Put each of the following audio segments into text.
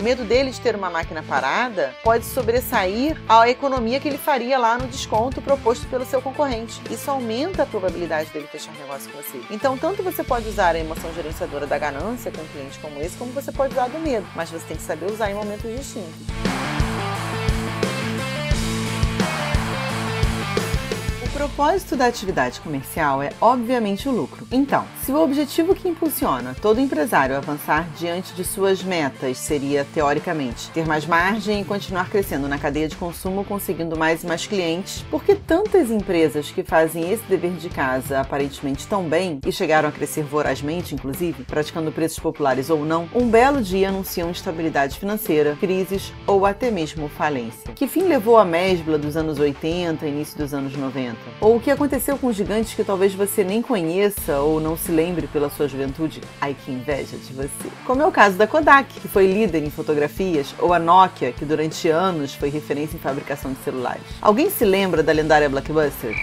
O medo dele de ter uma máquina parada pode sobressair a economia que ele faria lá no desconto proposto pelo seu concorrente. Isso aumenta a probabilidade dele fechar negócio com você. Então, tanto você pode usar a emoção gerenciadora da ganância com um cliente como esse, como você pode usar do medo, mas você tem que saber usar em momentos distintos. Propósito da atividade comercial é, obviamente, o lucro. Então, se o objetivo que impulsiona todo empresário a avançar diante de suas metas seria, teoricamente, ter mais margem e continuar crescendo na cadeia de consumo, conseguindo mais e mais clientes, por que tantas empresas que fazem esse dever de casa aparentemente tão bem e chegaram a crescer vorazmente, inclusive, praticando preços populares ou não, um belo dia anunciam instabilidade financeira, crises ou até mesmo falência? Que fim levou a mesbla dos anos 80 e início dos anos 90? Ou o que aconteceu com gigantes que talvez você nem conheça ou não se lembre pela sua juventude? Ai, que inveja de você. Como é o caso da Kodak, que foi líder em fotografias, ou a Nokia, que durante anos foi referência em fabricação de celulares. Alguém se lembra da lendária Blockbuster?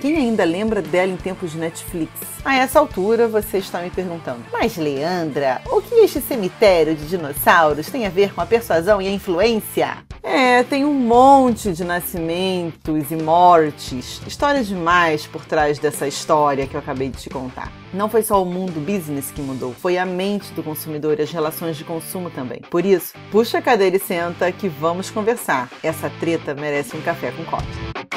Quem ainda lembra dela em tempos de Netflix? A essa altura você está me perguntando: Mas Leandra, o que este cemitério de dinossauros tem a ver com a persuasão e a influência? É, tem um monte de nascimentos e mortes, histórias demais por trás dessa história que eu acabei de te contar. Não foi só o mundo business que mudou, foi a mente do consumidor e as relações de consumo também. Por isso, puxa a cadeira e senta que vamos conversar. Essa treta merece um café com coffee.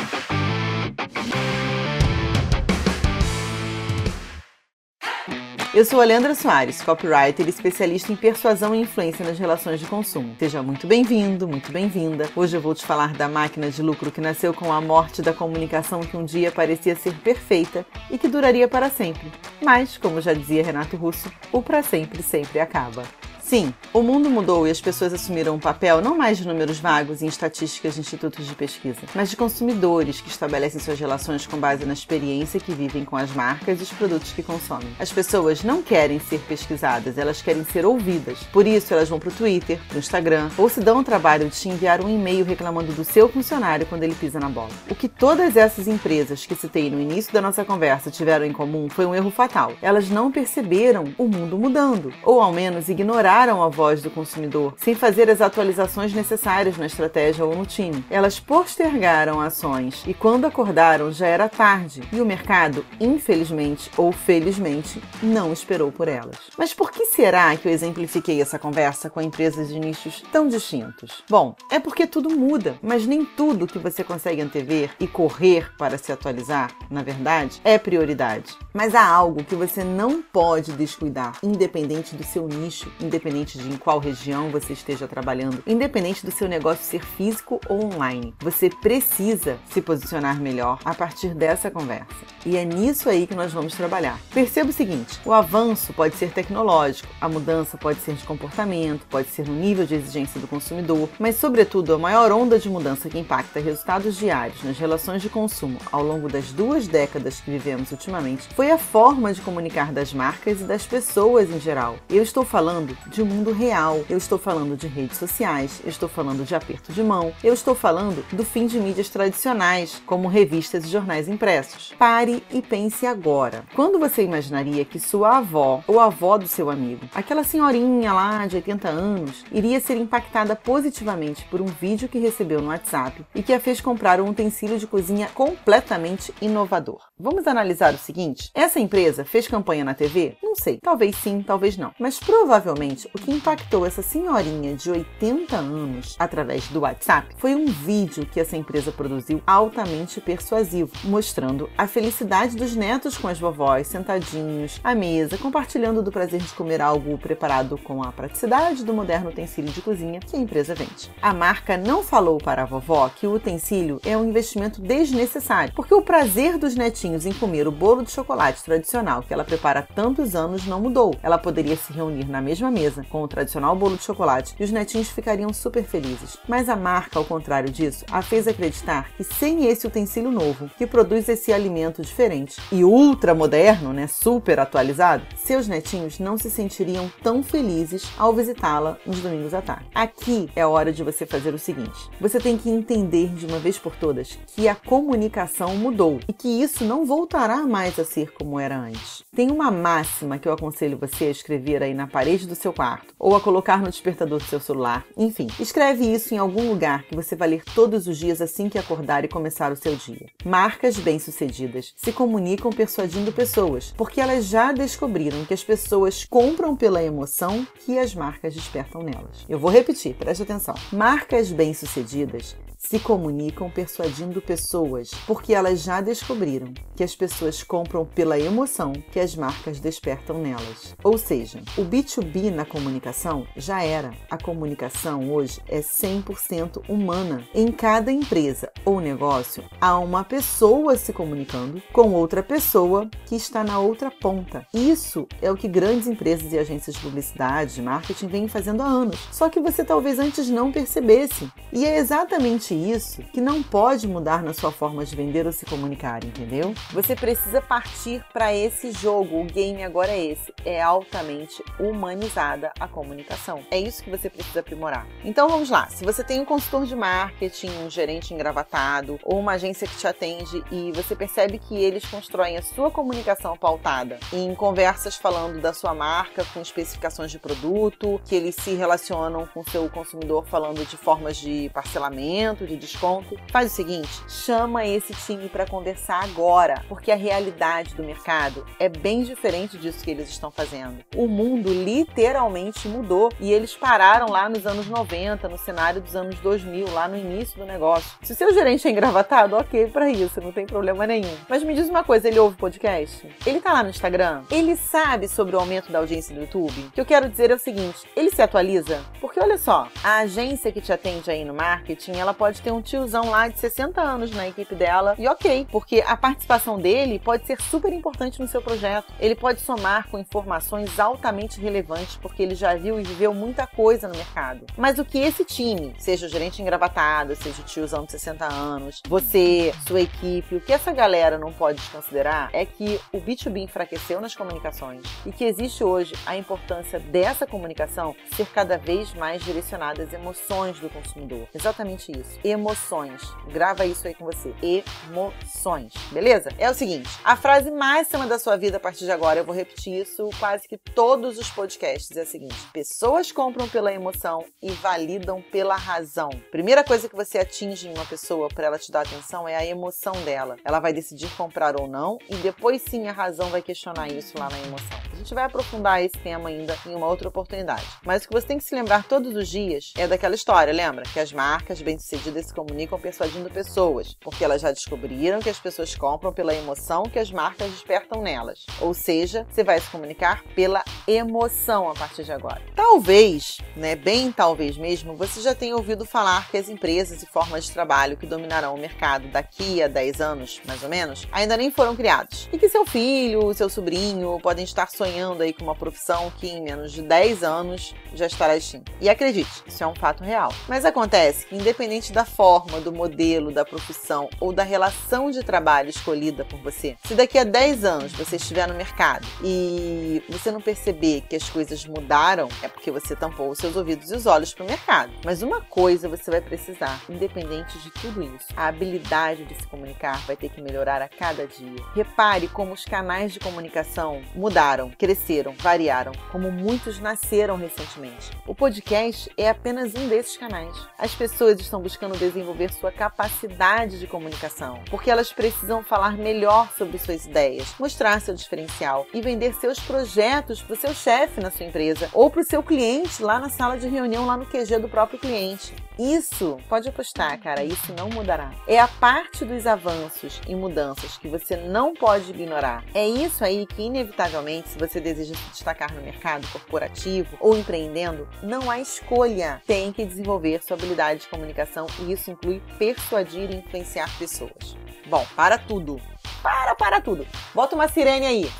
Eu sou a Leandra Soares, copywriter e especialista em persuasão e influência nas relações de consumo. Seja muito bem-vindo, muito bem-vinda. Hoje eu vou te falar da máquina de lucro que nasceu com a morte da comunicação que um dia parecia ser perfeita e que duraria para sempre. Mas, como já dizia Renato Russo, o para sempre sempre acaba. Sim, o mundo mudou e as pessoas assumiram um papel não mais de números vagos em estatísticas de institutos de pesquisa, mas de consumidores que estabelecem suas relações com base na experiência que vivem com as marcas e os produtos que consomem. As pessoas não querem ser pesquisadas, elas querem ser ouvidas. Por isso, elas vão para o Twitter, para o Instagram, ou se dão o trabalho de te enviar um e-mail reclamando do seu funcionário quando ele pisa na bola. O que todas essas empresas que citei no início da nossa conversa tiveram em comum foi um erro fatal. Elas não perceberam o mundo mudando, ou ao menos ignoraram ignoraram a voz do consumidor, sem fazer as atualizações necessárias na estratégia ou no time. Elas postergaram ações e quando acordaram já era tarde e o mercado, infelizmente ou felizmente, não esperou por elas. Mas por que será que eu exemplifiquei essa conversa com empresas de nichos tão distintos? Bom, é porque tudo muda, mas nem tudo que você consegue antever e correr para se atualizar, na verdade, é prioridade. Mas há algo que você não pode descuidar, independente do seu nicho, independente independente de em qual região você esteja trabalhando, independente do seu negócio ser físico ou online. Você precisa se posicionar melhor a partir dessa conversa. E é nisso aí que nós vamos trabalhar. Perceba o seguinte: o avanço pode ser tecnológico, a mudança pode ser de comportamento, pode ser no nível de exigência do consumidor, mas, sobretudo, a maior onda de mudança que impacta resultados diários nas relações de consumo ao longo das duas décadas que vivemos ultimamente foi a forma de comunicar das marcas e das pessoas em geral. Eu estou falando de de mundo real. Eu estou falando de redes sociais, eu estou falando de aperto de mão, eu estou falando do fim de mídias tradicionais, como revistas e jornais impressos. Pare e pense agora. Quando você imaginaria que sua avó ou avó do seu amigo, aquela senhorinha lá de 80 anos, iria ser impactada positivamente por um vídeo que recebeu no WhatsApp e que a fez comprar um utensílio de cozinha completamente inovador? Vamos analisar o seguinte: essa empresa fez campanha na TV? Não sei, talvez sim, talvez não. Mas provavelmente o que impactou essa senhorinha de 80 anos através do WhatsApp foi um vídeo que essa empresa produziu altamente persuasivo, mostrando a felicidade dos netos com as vovós sentadinhos à mesa, compartilhando do prazer de comer algo preparado com a praticidade do moderno utensílio de cozinha que a empresa vende. A marca não falou para a vovó que o utensílio é um investimento desnecessário, porque o prazer dos netinhos em comer o bolo de chocolate tradicional que ela prepara há tantos anos não mudou. Ela poderia se reunir na mesma mesa com o tradicional bolo de chocolate e os netinhos ficariam super felizes. Mas a marca, ao contrário disso, a fez acreditar que sem esse utensílio novo, que produz esse alimento diferente e ultra moderno, né, super atualizado, seus netinhos não se sentiriam tão felizes ao visitá-la nos domingos à tarde. Aqui é a hora de você fazer o seguinte: você tem que entender de uma vez por todas que a comunicação mudou e que isso não não voltará mais a ser como era antes. Tem uma máxima que eu aconselho você a escrever aí na parede do seu quarto ou a colocar no despertador do seu celular. Enfim, escreve isso em algum lugar que você vai ler todos os dias assim que acordar e começar o seu dia. Marcas bem-sucedidas se comunicam persuadindo pessoas, porque elas já descobriram que as pessoas compram pela emoção que as marcas despertam nelas. Eu vou repetir, preste atenção. Marcas bem-sucedidas se comunicam persuadindo pessoas, porque elas já descobriram que as pessoas compram pela emoção que as marcas despertam nelas. Ou seja, o B2B na comunicação já era. A comunicação hoje é 100% humana. Em cada empresa ou negócio, há uma pessoa se comunicando com outra pessoa que está na outra ponta. Isso é o que grandes empresas e agências de publicidade, de marketing vêm fazendo há anos. Só que você talvez antes não percebesse. E é exatamente isso que não pode mudar na sua forma de vender ou se comunicar, entendeu? Você precisa partir para esse jogo. O game agora é esse. É altamente humanizada a comunicação. É isso que você precisa aprimorar. Então vamos lá. Se você tem um consultor de marketing, um gerente engravatado ou uma agência que te atende e você percebe que eles constroem a sua comunicação pautada em conversas falando da sua marca com especificações de produto, que eles se relacionam com o seu consumidor falando de formas de parcelamento, de desconto, faz o seguinte: chama esse time para conversar agora, porque a realidade do mercado é bem diferente disso que eles estão fazendo. O mundo literalmente mudou e eles pararam lá nos anos 90, no cenário dos anos 2000, lá no início do negócio. Se o seu gerente é engravatado, ok para isso, não tem problema nenhum. Mas me diz uma coisa, ele ouve podcast? Ele tá lá no Instagram? Ele sabe sobre o aumento da audiência do YouTube? O que eu quero dizer é o seguinte, ele se atualiza? Porque olha só, a agência que te atende aí no marketing, ela pode pode ter um tiozão lá de 60 anos na equipe dela e ok, porque a participação dele pode ser super importante no seu projeto. Ele pode somar com informações altamente relevantes porque ele já viu e viveu muita coisa no mercado. Mas o que esse time, seja o gerente engravatado, seja o tiozão de 60 anos, você, sua equipe, o que essa galera não pode desconsiderar é que o B2B enfraqueceu nas comunicações e que existe hoje a importância dessa comunicação ser cada vez mais direcionada às emoções do consumidor. Exatamente isso emoções. Grava isso aí com você. Emoções. Beleza? É o seguinte: a frase máxima da sua vida a partir de agora, eu vou repetir isso quase que todos os podcasts. É a seguinte: pessoas compram pela emoção e validam pela razão. Primeira coisa que você atinge em uma pessoa para ela te dar atenção é a emoção dela. Ela vai decidir comprar ou não e depois sim a razão vai questionar isso lá na emoção. Gente vai aprofundar esse tema ainda em uma outra oportunidade. Mas o que você tem que se lembrar todos os dias é daquela história, lembra? Que as marcas bem-sucedidas se comunicam persuadindo pessoas, porque elas já descobriram que as pessoas compram pela emoção que as marcas despertam nelas. Ou seja, você vai se comunicar pela emoção a partir de agora. Talvez, né, bem talvez mesmo, você já tenha ouvido falar que as empresas e formas de trabalho que dominarão o mercado daqui a 10 anos, mais ou menos, ainda nem foram criados. E que seu filho, seu sobrinho podem estar sonhando aí com uma profissão que em menos de 10 anos já estará extinta. E acredite, isso é um fato real. Mas acontece que independente da forma, do modelo, da profissão ou da relação de trabalho escolhida por você. Se daqui a 10 anos você estiver no mercado e você não perceber que as coisas mudaram, é porque você tampou os seus ouvidos e os olhos para o mercado. Mas uma coisa você vai precisar, independente de tudo isso, a habilidade de se comunicar vai ter que melhorar a cada dia. Repare como os canais de comunicação mudaram, cresceram, variaram, como muitos nasceram recentemente. O podcast é apenas um desses canais. As pessoas estão buscando desenvolver sua capacidade de comunicação, porque elas precisam falar melhor sobre suas ideias, mostrar seu diferencial e vender seus projetos para o seu chefe na sua empresa ou para o seu cliente lá na sala de reunião, lá no QG do próprio cliente. Isso, pode apostar, cara, isso não mudará. É a parte dos avanços e mudanças que você não pode ignorar. É isso aí que, inevitavelmente, se você deseja se destacar no mercado corporativo ou empreendendo, não há escolha. Tem que desenvolver sua habilidade de comunicação e isso inclui persuadir e influenciar pessoas. Bom, para tudo. Para, para tudo. Bota uma sirene aí.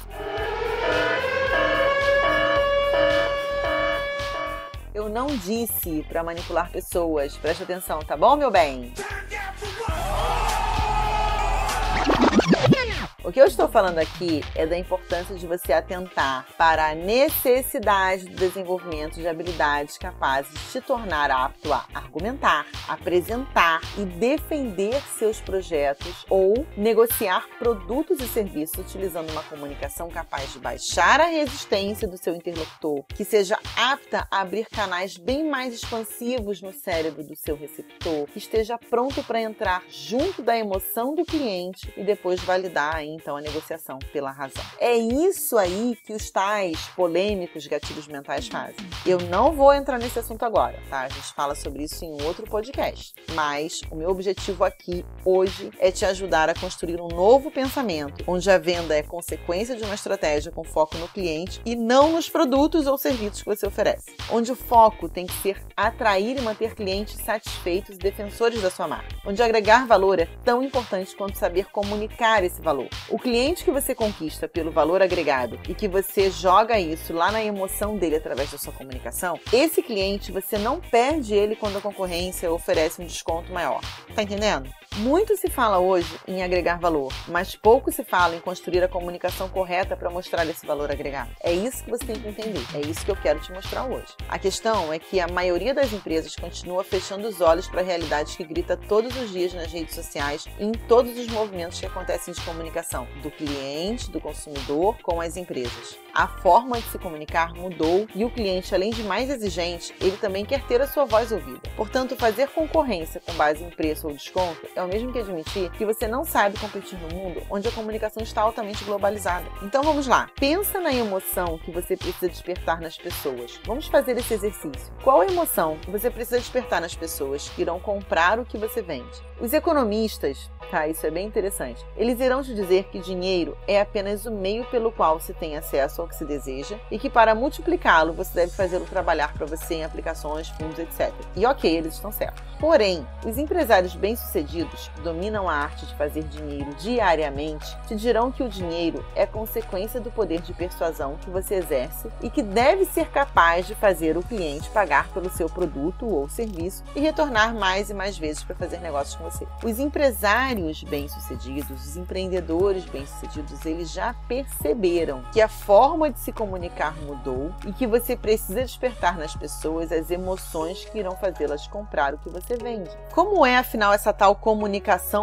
Eu não disse para manipular pessoas. Preste atenção, tá bom, meu bem? O que eu estou falando aqui é da importância de você atentar para a necessidade do desenvolvimento de habilidades capazes de te tornar apto a argumentar, apresentar e defender seus projetos ou negociar produtos e serviços utilizando uma comunicação capaz de baixar a resistência do seu interlocutor, que seja apta a abrir canais bem mais expansivos no cérebro do seu receptor, que esteja pronto para entrar junto da emoção do cliente e depois validar então a negociação pela razão. É isso aí que os tais polêmicos gatilhos mentais fazem. Eu não vou entrar nesse assunto agora, tá? A gente fala sobre isso em outro podcast. Mas o meu objetivo aqui hoje é te ajudar a construir um novo pensamento, onde a venda é consequência de uma estratégia com foco no cliente e não nos produtos ou serviços que você oferece. Onde o foco tem que ser atrair e manter clientes satisfeitos e defensores da sua marca. Onde agregar valor é tão importante quanto saber comunicar esse valor. O cliente que você conquista pelo valor agregado e que você joga isso lá na emoção dele através da sua comunicação, esse cliente você não perde ele quando a concorrência oferece um desconto maior. Tá entendendo? Muito se fala hoje em agregar valor, mas pouco se fala em construir a comunicação correta para mostrar esse valor agregado. É isso que você tem que entender, é isso que eu quero te mostrar hoje. A questão é que a maioria das empresas continua fechando os olhos para a realidade que grita todos os dias nas redes sociais e em todos os movimentos que acontecem de comunicação do cliente, do consumidor com as empresas. A forma de se comunicar mudou e o cliente, além de mais exigente, ele também quer ter a sua voz ouvida. Portanto, fazer concorrência com base em preço ou desconto é o mesmo que admitir que você não sabe competir no mundo onde a comunicação está altamente globalizada. Então vamos lá. Pensa na emoção que você precisa despertar nas pessoas. Vamos fazer esse exercício. Qual emoção você precisa despertar nas pessoas que irão comprar o que você vende? Os economistas, tá, isso é bem interessante, eles irão te dizer que dinheiro é apenas o meio pelo qual se tem acesso ao que se deseja e que para multiplicá-lo você deve fazê-lo trabalhar para você em aplicações, fundos, etc. E ok, eles estão certos. Porém, os empresários bem-sucedidos que dominam a arte de fazer dinheiro diariamente te dirão que o dinheiro é consequência do poder de persuasão que você exerce e que deve ser capaz de fazer o cliente pagar pelo seu produto ou serviço e retornar mais e mais vezes para fazer negócios com você você. Os empresários bem-sucedidos, os empreendedores bem-sucedidos, eles já perceberam que a forma de se comunicar mudou e que você precisa despertar nas pessoas as emoções que irão fazê-las comprar o que você vende. Como é, afinal, essa tal comunicação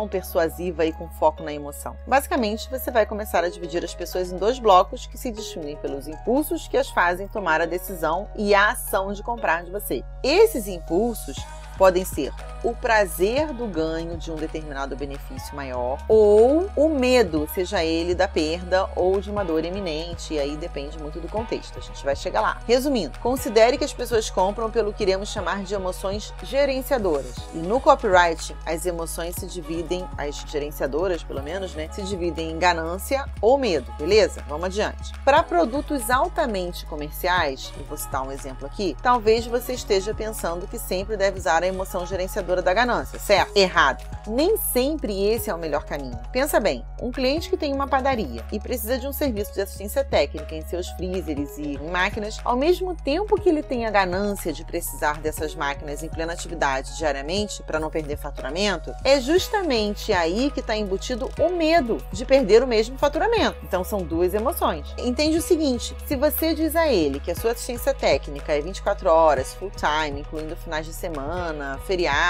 persuasiva e com foco na emoção? Basicamente, você vai começar a dividir as pessoas em dois blocos que se distinguem pelos impulsos que as fazem tomar a decisão e a ação de comprar de você. Esses impulsos podem ser o prazer do ganho de um determinado benefício maior ou o medo, seja ele da perda ou de uma dor iminente, e aí depende muito do contexto. A gente vai chegar lá. Resumindo, considere que as pessoas compram pelo que iremos chamar de emoções gerenciadoras. E no copyright, as emoções se dividem, as gerenciadoras pelo menos, né, se dividem em ganância ou medo, beleza? Vamos adiante. Para produtos altamente comerciais, eu vou citar um exemplo aqui, talvez você esteja pensando que sempre deve usar a emoção gerenciadora da ganância, certo? Errado. Nem sempre esse é o melhor caminho. Pensa bem, um cliente que tem uma padaria e precisa de um serviço de assistência técnica em seus freezers e máquinas, ao mesmo tempo que ele tem a ganância de precisar dessas máquinas em plena atividade diariamente para não perder faturamento, é justamente aí que está embutido o medo de perder o mesmo faturamento. Então são duas emoções. Entende o seguinte: se você diz a ele que a sua assistência técnica é 24 horas, full time, incluindo finais de semana, semana,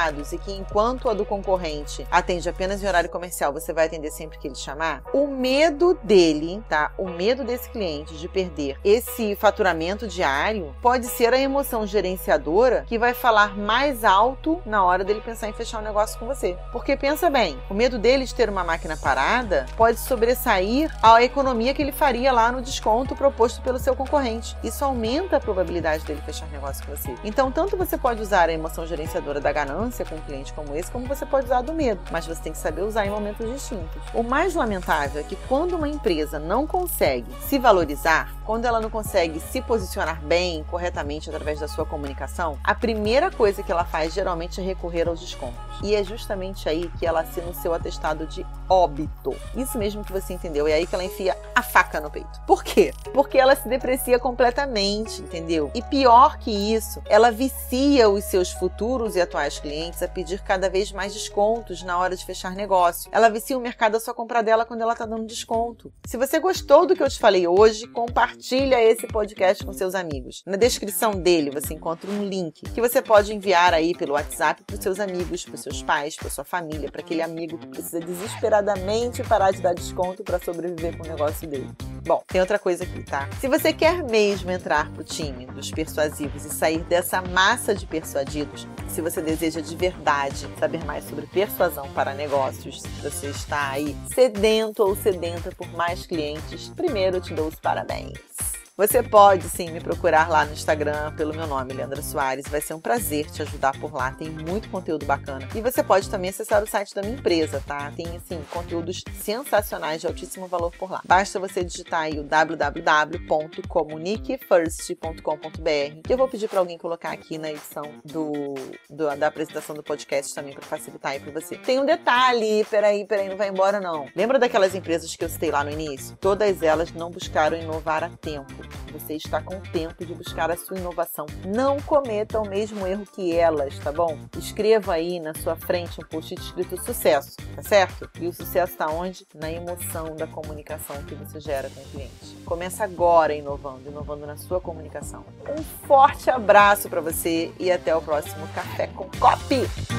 feriados e que enquanto a do concorrente atende apenas em horário comercial, você vai atender sempre que ele chamar, o medo dele, tá? O medo desse cliente de perder esse faturamento diário pode ser a emoção gerenciadora que vai falar mais alto na hora dele pensar em fechar um negócio com você. Porque pensa bem, o medo dele de ter uma máquina parada pode sobressair a economia que ele faria lá no desconto proposto pelo seu concorrente. Isso aumenta a probabilidade dele fechar negócio com você. Então, tanto você pode usar a emoção gerenciadora da ganância com um cliente como esse, como você pode usar do medo, mas você tem que saber usar em momentos distintos. O mais lamentável é que quando uma empresa não consegue se valorizar, quando ela não consegue se posicionar bem, corretamente através da sua comunicação, a primeira coisa que ela faz geralmente é recorrer aos descontos. E é justamente aí que ela assina o seu atestado de óbito. Isso mesmo que você entendeu. É aí que ela enfia a faca no peito. Por quê? Porque ela se deprecia completamente, entendeu? E pior que isso, ela vicia os seus futuros e atuais clientes a pedir cada vez mais descontos na hora de fechar negócio. Ela vicia o mercado a só comprar dela quando ela tá dando desconto. Se você gostou do que eu te falei hoje, compartilha esse podcast com seus amigos. Na descrição dele você encontra um link que você pode enviar aí pelo WhatsApp para os seus amigos, para os seus pais, para sua família, para aquele amigo que precisa desesperadamente parar de dar desconto para sobreviver com o negócio dele. Bom, tem outra coisa aqui, tá? Se você quer mesmo entrar pro time dos persuasivos e sair dessa massa de persuadidos, se você deseja de verdade saber mais sobre persuasão para negócios, se você está aí sedento ou sedenta por mais clientes, primeiro eu te dou os parabéns. Você pode sim me procurar lá no Instagram pelo meu nome, Leandra Soares. Vai ser um prazer te ajudar por lá. Tem muito conteúdo bacana. E você pode também acessar o site da minha empresa, tá? Tem assim conteúdos sensacionais de altíssimo valor por lá. Basta você digitar aí o www.comuniquefirst.com.br. Eu vou pedir para alguém colocar aqui na edição do, do, da apresentação do podcast também para facilitar aí para você. Tem um detalhe, peraí, peraí, não vai embora não. Lembra daquelas empresas que eu citei lá no início? Todas elas não buscaram inovar a tempo. Você está com tempo de buscar a sua inovação. Não cometa o mesmo erro que elas, tá bom? Escreva aí na sua frente um post-it escrito sucesso, tá certo? E o sucesso está onde? Na emoção da comunicação que você gera com o cliente. Começa agora inovando, inovando na sua comunicação. Um forte abraço para você e até o próximo Café com Copy!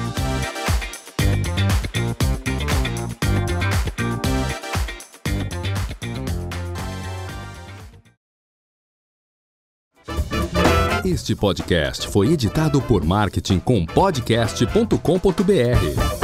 Este podcast foi editado por Marketing com podcast.com.br.